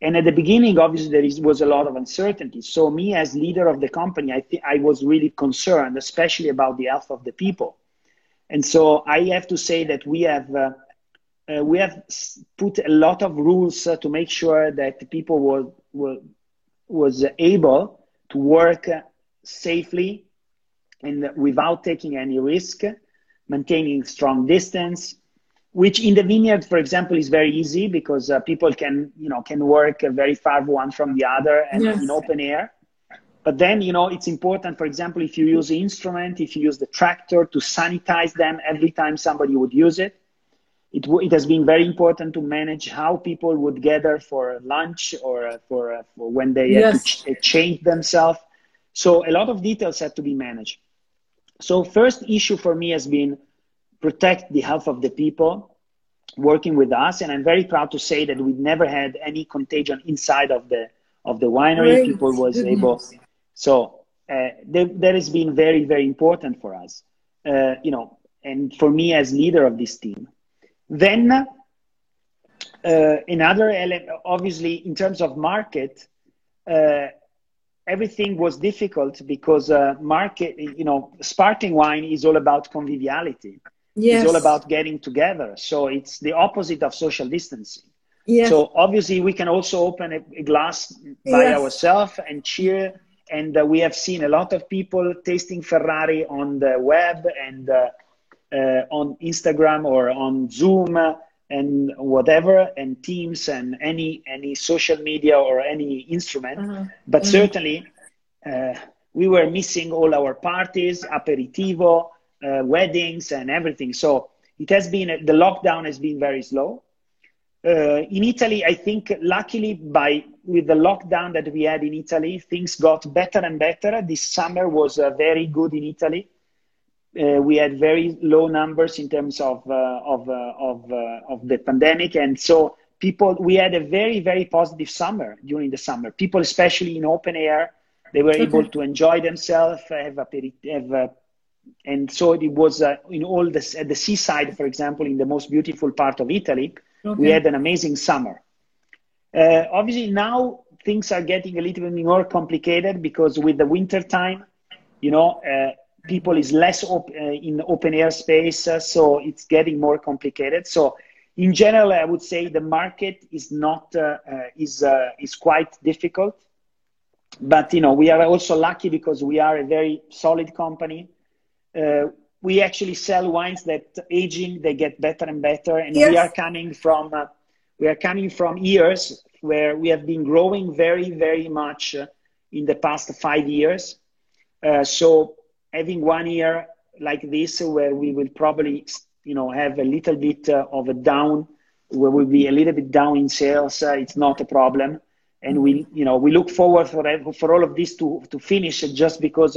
And at the beginning, obviously, there is, was a lot of uncertainty. So me, as leader of the company, I think I was really concerned, especially about the health of the people. And so I have to say that we have uh, uh, we have put a lot of rules uh, to make sure that people were, were was able to work safely and without taking any risk, maintaining strong distance, which in the vineyard, for example, is very easy because uh, people can, you know, can work very far one from the other and yes. in open air. But then, you know, it's important, for example, if you use the instrument, if you use the tractor to sanitize them every time somebody would use it. It, it has been very important to manage how people would gather for lunch or uh, for, uh, for when they yes. ch- change themselves. So a lot of details have to be managed. So first issue for me has been protect the health of the people working with us, and I'm very proud to say that we never had any contagion inside of the of the winery. Great. People was Goodness. able. So uh, that has been very very important for us. Uh, you know, and for me as leader of this team. Then uh, another element, obviously, in terms of market, uh, everything was difficult because uh, market, you know, sparkling wine is all about conviviality. Yes. It's all about getting together. So it's the opposite of social distancing. Yes. So obviously, we can also open a, a glass by yes. ourselves and cheer. And uh, we have seen a lot of people tasting Ferrari on the web and uh, on Instagram or on Zoom and whatever, and Teams and any any social media or any instrument. Uh-huh. But mm-hmm. certainly, uh, we were missing all our parties, aperitivo, uh, weddings, and everything. So it has been the lockdown has been very slow. Uh, in Italy, I think luckily by with the lockdown that we had in Italy, things got better and better. This summer was uh, very good in Italy. Uh, we had very low numbers in terms of uh, of uh, of, uh, of the pandemic, and so people we had a very very positive summer during the summer. People, especially in open air, they were able to enjoy themselves, have, a, have and so it was in all this at the seaside, for example, in the most beautiful part of Italy Okay. We had an amazing summer. Uh, obviously, now things are getting a little bit more complicated because with the winter time, you know, uh, people is less op- uh, in open air space, uh, so it's getting more complicated. So, in general, I would say the market is not uh, uh, is is quite difficult. But you know, we are also lucky because we are a very solid company we actually sell wines that aging they get better and better and yes. we are coming from uh, we are coming from years where we have been growing very very much uh, in the past five years uh, so having one year like this where we will probably you know have a little bit uh, of a down where we'll be a little bit down in sales uh, it's not a problem and we you know we look forward for for all of this to to finish just because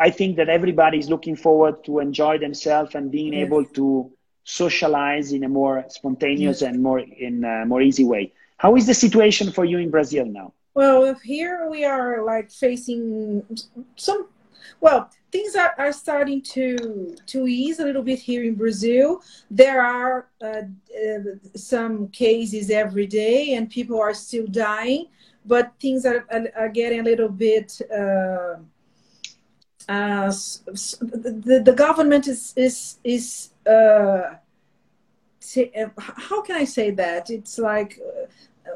I think that everybody is looking forward to enjoy themselves and being yes. able to socialize in a more spontaneous yes. and more in a more easy way. How is the situation for you in Brazil now? Well, here we are like facing some. Well, things are, are starting to to ease a little bit here in Brazil. There are uh, uh, some cases every day, and people are still dying, but things are are, getting a little bit. Uh, uh, the, the government is is is uh, uh, how can I say that? It's like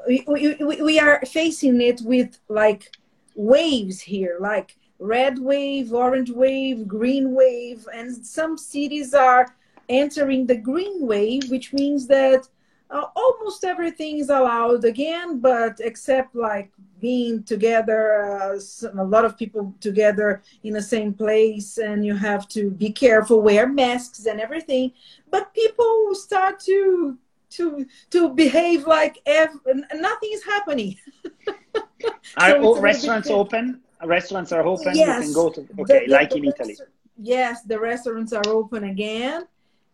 we, we, we are facing it with like waves here, like red wave, orange wave, green wave, and some cities are entering the green wave, which means that uh, almost everything is allowed again, but except like being together, uh, some, a lot of people together in the same place, and you have to be careful, wear masks and everything. But people start to to to behave like ev- nothing is happening. <laughs> are all restaurants open? Restaurants are open. Yes, you can go to okay, the, like the, in Italy. Yes, the restaurants are open again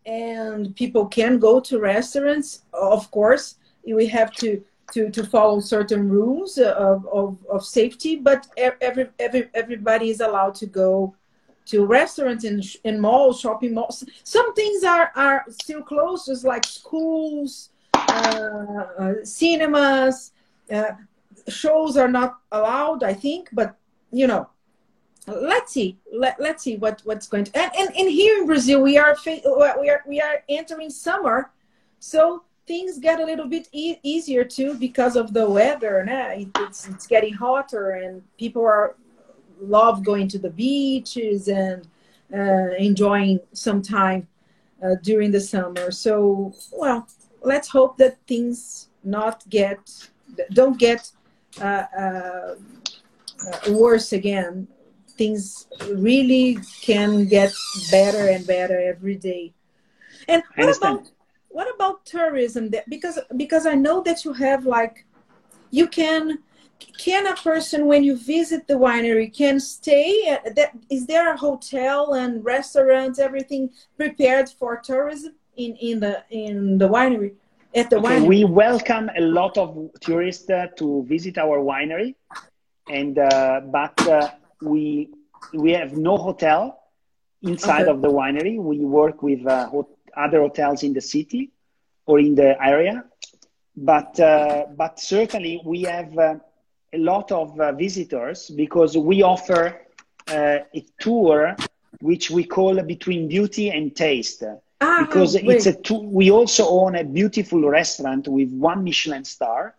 and people can go to restaurants. Of course, we have to to, to follow certain rules of, of, of safety, but every, every, everybody is allowed to go to restaurants in, in malls, shopping malls. Some things are, are still closed, just like schools, uh, uh, cinemas. Uh, shows are not allowed, I think, but you know, let's see let, let's see what what's going to and, and, and here in brazil we are we are we are entering summer so things get a little bit e- easier too because of the weather nah? it's it's getting hotter and people are love going to the beaches and uh, enjoying some time uh, during the summer so well let's hope that things not get don't get uh, uh worse again things really can get better and better every day. And what about what about tourism? Because because I know that you have like you can can a person when you visit the winery can stay at that is there a hotel and restaurants everything prepared for tourism in in the in the winery at the okay, winery we welcome a lot of tourists uh, to visit our winery and uh, but uh, we we have no hotel inside okay. of the winery. We work with uh, other hotels in the city or in the area, but uh, but certainly we have uh, a lot of uh, visitors because we offer uh, a tour which we call between beauty and taste. Ah, because wait. it's a tour. we also own a beautiful restaurant with one Michelin star.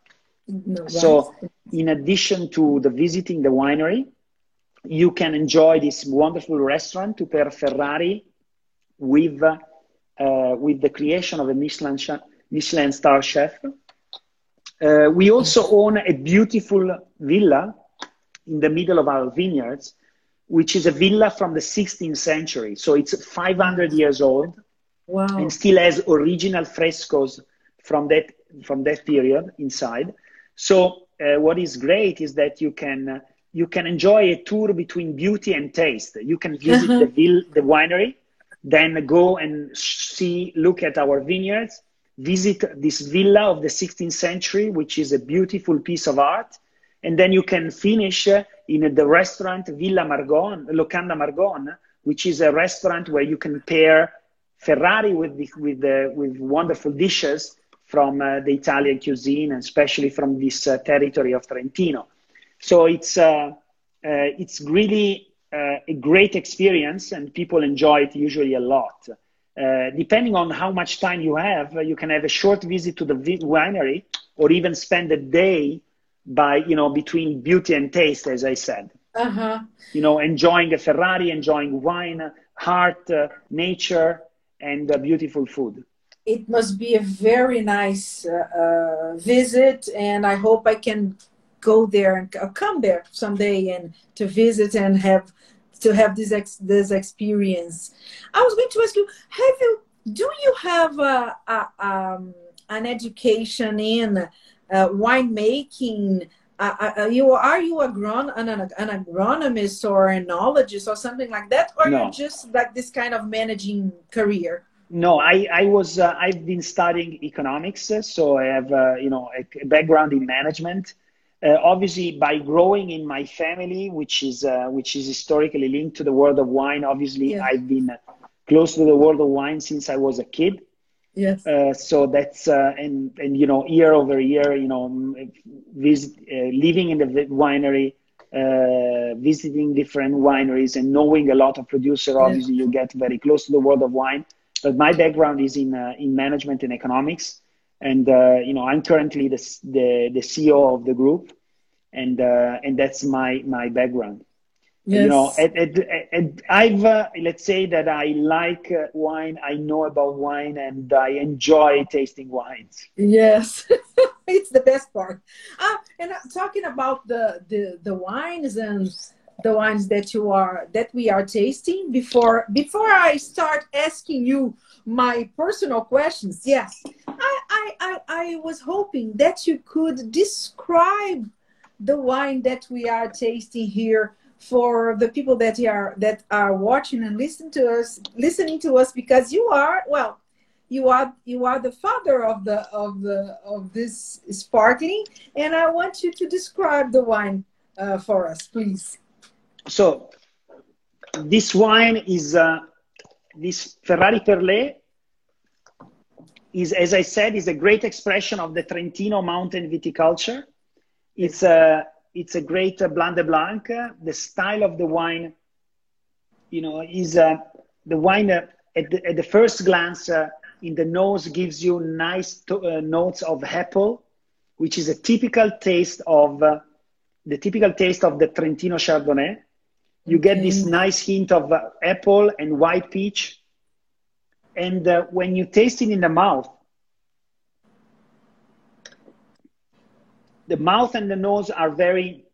No, so, in addition to the visiting the winery, you can enjoy this wonderful restaurant to per Ferrari with uh, with the creation of a Michelin Michelin star chef. Uh, we also own a beautiful villa in the middle of our vineyards, which is a villa from the 16th century. So it's 500 years old wow. and still has original frescoes from that from that period inside. So uh, what is great is that you can uh, you can enjoy a tour between beauty and taste. You can visit uh-huh. the, vil- the winery, then go and see, look at our vineyards, visit this villa of the 16th century, which is a beautiful piece of art. And then you can finish in the restaurant Villa Margon, Locanda Margon, which is a restaurant where you can pair Ferrari with, the, with, the, with wonderful dishes from uh, the Italian cuisine, and especially from this uh, territory of Trentino. So it's uh, uh, it's really uh, a great experience, and people enjoy it usually a lot. Uh, depending on how much time you have, you can have a short visit to the winery, or even spend a day by you know between beauty and taste, as I said. Uh-huh. You know, enjoying a Ferrari, enjoying wine, heart, uh, nature, and uh, beautiful food it must be a very nice uh, uh, visit and i hope i can go there and come there someday and to visit and have to have this ex, this experience. I was going to ask you: Have you do you have a, a um, an education in uh, winemaking? Uh, uh, you are you agron- an, an agronomist or a enologist or something like that, or no. you just like this kind of managing career? No, I, I was uh, I've been studying economics, so I have uh, you know a background in management. Uh, obviously, by growing in my family, which is uh, which is historically linked to the world of wine, obviously yeah. I've been close to the world of wine since I was a kid. Yes. Uh, so that's uh, and and you know year over year, you know, visit, uh, living in the winery, uh, visiting different wineries, and knowing a lot of producers. Obviously, you get very close to the world of wine. But my background is in in management and economics and uh, you know I'm currently the, the, the CEO of the group, and uh, and that's my my background. Yes. You know, and, and, and I've uh, let's say that I like uh, wine. I know about wine, and I enjoy tasting wines. Yes, <laughs> it's the best part. Uh, and uh, talking about the, the the wines and the wines that you are that we are tasting before before I start asking you my personal questions, yes, I, I, I, I was hoping that you could describe the wine that we are tasting here for the people that are that are watching and listening to us listening to us because you are well you are you are the father of the of the of this sparkling and i want you to describe the wine uh, for us please so this wine is uh, this Ferrari Perlé is, as I said, is a great expression of the Trentino mountain viticulture. It's a it's a great uh, Blanc de Blanc. The style of the wine, you know, is uh, the wine uh, at, the, at the first glance uh, in the nose gives you nice to, uh, notes of apple, which is a typical taste of uh, the typical taste of the Trentino Chardonnay. You get this nice hint of apple and white peach and uh, when you taste it in the mouth, the mouth and the nose are very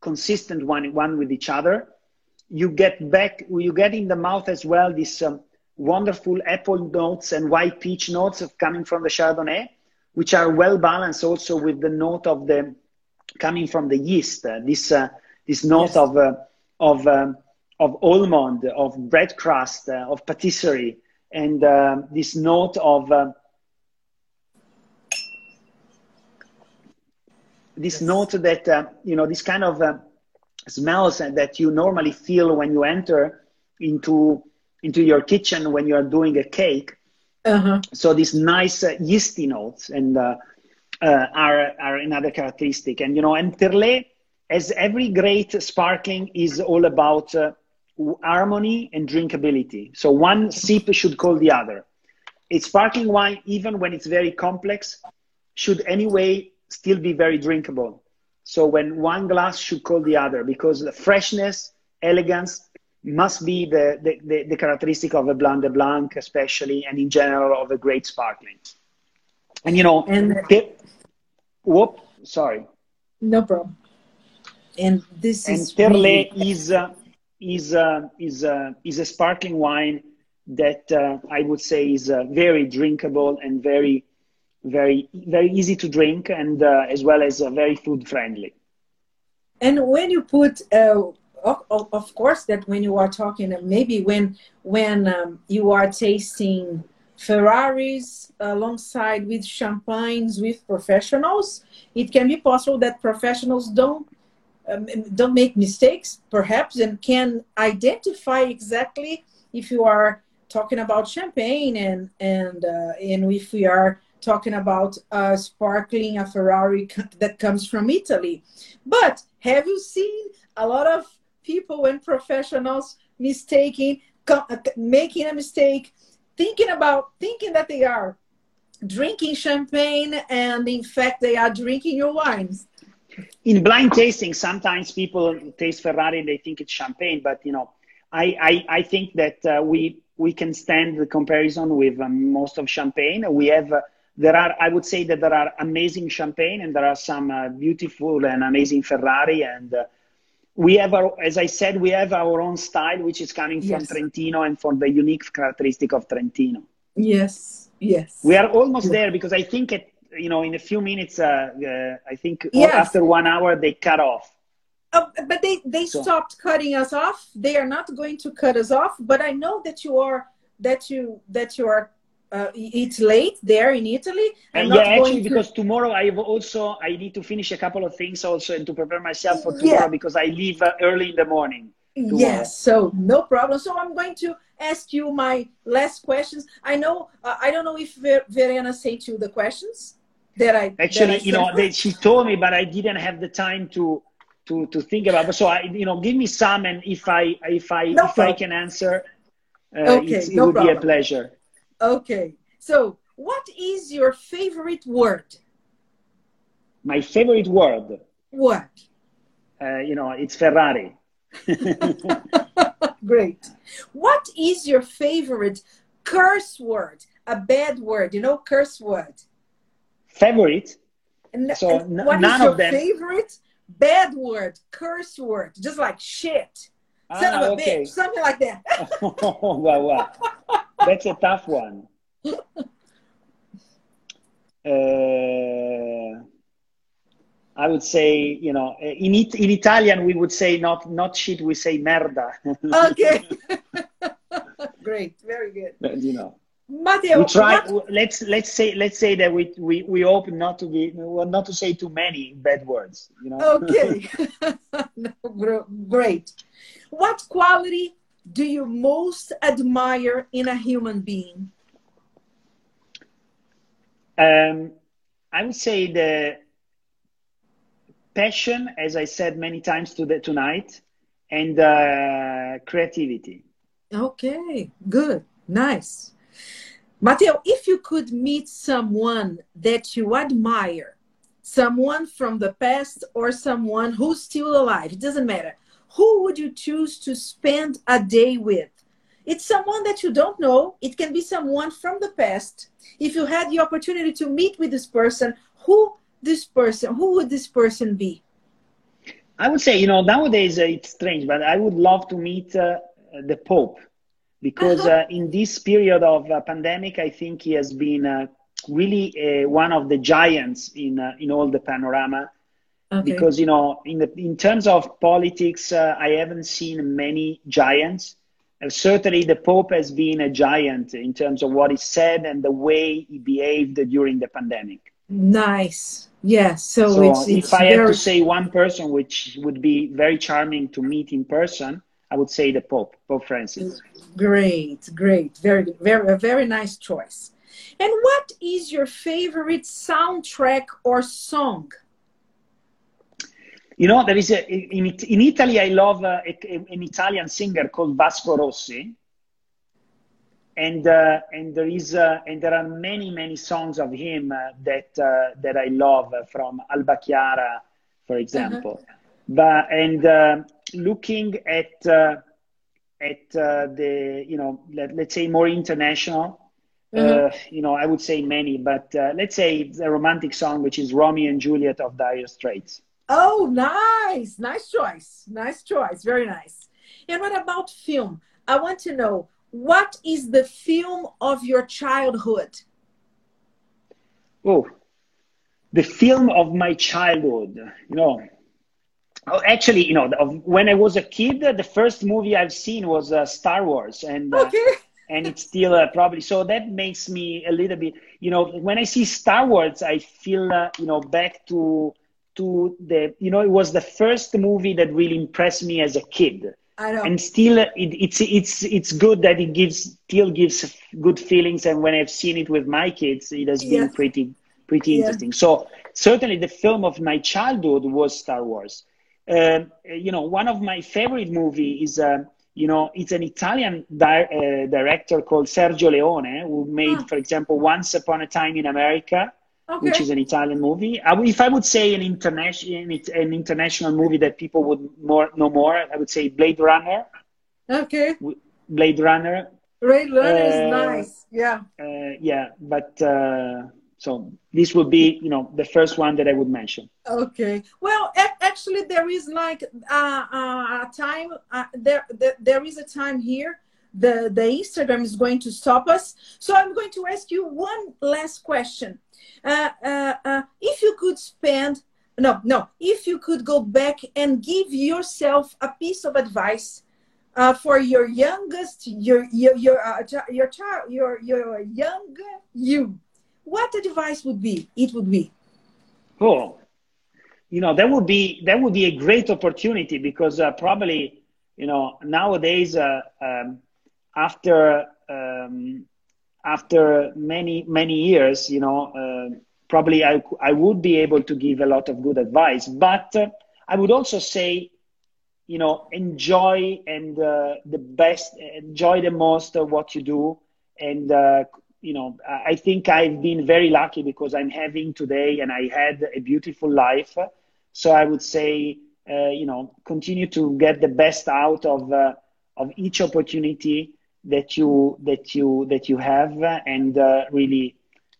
consistent one, one with each other. You get back, you get in the mouth as well this um, wonderful apple notes and white peach notes of coming from the Chardonnay, which are well balanced also with the note of the coming from the yeast. Uh, this uh, this note yes. of uh, of um, of almond, of bread crust, uh, of patisserie, and uh, this note of uh, this yes. note that uh, you know this kind of uh, smells that you normally feel when you enter into into your kitchen when you are doing a cake. Uh-huh. So these nice uh, yeasty notes and uh, uh, are are another characteristic. And you know, and Perlé, as every great sparkling, is all about uh, harmony and drinkability. So one sip should call the other. A sparkling wine, even when it's very complex, should anyway still be very drinkable. So when one glass should call the other, because the freshness, elegance must be the, the, the, the characteristic of a Blanc de Blanc, especially, and in general of a great sparkling. And you know, and whoop, sorry. No problem. And this and is Perlé really... is uh, is uh, is uh, is a sparkling wine that uh, I would say is uh, very drinkable and very very very easy to drink and uh, as well as uh, very food friendly. And when you put uh, of, of, course that when you are talking maybe when when um, you are tasting ferraris alongside with champagnes with professionals it can be possible that professionals don't um, don't make mistakes perhaps and can identify exactly if you are talking about champagne and and uh, and if we are talking about sparkling a Ferrari that comes from Italy. But have you seen a lot of people and professionals mistaking, uh, making a mistake, thinking about, thinking that they are drinking champagne and in fact they are drinking your wines? In blind tasting, sometimes people taste Ferrari and they think it's champagne, but you know, I, I, I think that uh, we we can stand the comparison with um, most of champagne. We have uh, there are i would say that there are amazing champagne and there are some uh, beautiful and amazing ferrari and uh, we have our as i said we have our own style which is coming from yes. trentino and from the unique characteristic of trentino yes yes we are almost there because i think it you know in a few minutes uh, uh i think yes. after one hour they cut off uh, but they they so. stopped cutting us off they are not going to cut us off but i know that you are that you that you are uh, it's late there in Italy. And yeah, actually, to... because tomorrow i have also I need to finish a couple of things also and to prepare myself for tomorrow yeah. because I leave uh, early in the morning. Tomorrow. Yes, so no problem. So I'm going to ask you my last questions. I know uh, I don't know if Ver- Verena sent you the questions that I actually that I you know they, she told me, but I didn't have the time to to to think about. It. So I you know give me some and if I if I no if problem. I can answer, uh, okay, it no would problem. be a pleasure. Okay. So, what is your favorite word? My favorite word? What? Uh, you know, it's Ferrari. <laughs> <laughs> Great. What is your favorite curse word? A bad word, you know, curse word. Favorite? And, so and what none is your of them... favorite bad word, curse word? Just like shit. Ah, Son of a okay. bitch, something like that. <laughs> wow, wow. That's a tough one. <laughs> Uh, I would say, you know, in it, in Italian we would say not not shit, we say merda. <laughs> okay. Great, very good. But, you know. Matteo, we try. What? Let's let's say let's say that we we we hope not to be not to say too many bad words. You know. Okay. <laughs> <laughs> no, great. What quality do you most admire in a human being? Um, I would say the passion, as I said many times to the, tonight, and uh, creativity. Okay, good, nice. Matteo, if you could meet someone that you admire, someone from the past or someone who's still alive, it doesn't matter who would you choose to spend a day with? It's someone that you don't know. It can be someone from the past. If you had the opportunity to meet with this person, who this person, who would this person be? I would say, you know, nowadays uh, it's strange, but I would love to meet uh, the Pope because uh, in this period of uh, pandemic, I think he has been uh, really uh, one of the giants in in all the panorama Okay. Because you know, in the in terms of politics, uh, I haven't seen many giants. Uh, certainly, the Pope has been a giant in terms of what he said and the way he behaved during the pandemic. Nice. Yes. So, so it's, if it's I very... had to say one person which would be very charming to meet in person, I would say the Pope, Pope Francis. Great, great, very, very, a very nice choice. And what is your favorite soundtrack or song? You know, there is a, in, in Italy, I love a, a, an Italian singer called Vasco Rossi. And, uh, and there is uh, and there are many many songs of him uh, that uh, that I love from Albachiara, for example. Uh-huh. But and uh, looking at uh, at the you know let, let's say more international, uh, you know, I would say many, but uh, let's say the romantic song, which is Romeo and Juliet of Dire Straits. Oh, nice. Nice choice. Nice choice. Very nice. And what about film? I want to know what is the film of your childhood? Oh, the film of my childhood. You know, oh, actually, you know, when I was a kid, the first movie I've seen was uh, Star Wars, and uh, <laughs> and it's still uh, probably so that makes me a little bit you know when i see star wars i feel uh, you know back to to the you know it was the first movie that really impressed me as a kid. I know. and still it, it's it's it's good that it gives still gives good feelings and when i've seen it with my kids it has been pretty pretty yeah. interesting. So certainly the film of my childhood was star wars um, you know one of my favorite movies is uh, you know, it's an Italian di- uh, director called Sergio Leone who made, oh. for example, Once Upon a Time in America, okay. which is an Italian movie. I, if I would say an international an international movie that people would more know more, I would say Blade Runner. Okay. Blade Runner. Blade Runner uh, is nice. Yeah. Uh, yeah, but uh, so this would be, you know, the first one that I would mention. Okay. Well, actually, there is like uh, uh, a time. Uh, there, there, there is a time here. The the Instagram is going to stop us. So I'm going to ask you one last question. Uh, uh, uh, if you could spend no no if you could go back and give yourself a piece of advice uh, for your youngest your your your uh, your child your your young you what advice would be it would be oh you know that would be that would be a great opportunity because uh, probably you know nowadays uh, um, after um, after many many years you know uh, probably I, I would be able to give a lot of good advice but uh, i would also say you know enjoy and uh, the best enjoy the most of what you do and uh, you know, I think I've been very lucky because I'm having today and I had a beautiful life. So I would say, uh, you know, continue to get the best out of uh, of each opportunity that you that you that you have, and uh, really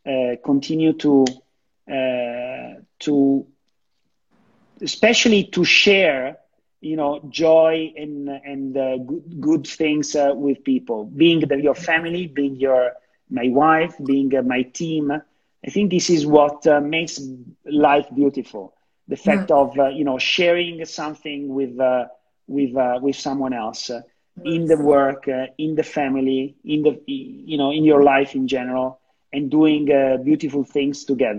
uh, continue to uh, to especially to share you know joy and and uh, good, good things with people being the, your family being your my wife, being my team. I think this is what makes life beautiful. The fact of uh, you know sharing something with uh, with uh, with someone else uh, in the work, in the family, in the you know in your life in general, and doing beautiful things together.